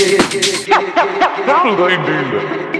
Damn, they do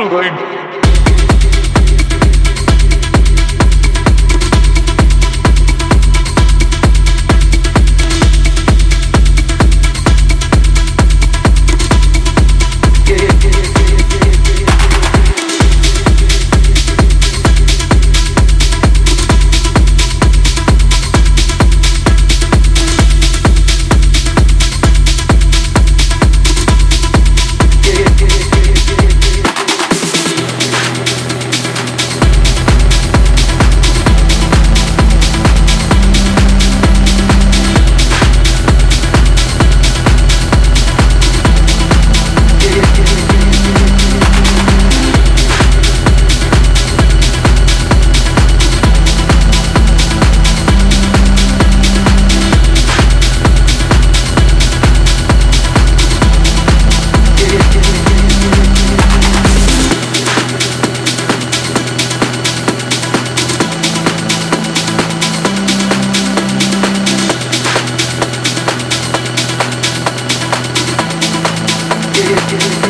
Hollywood. do.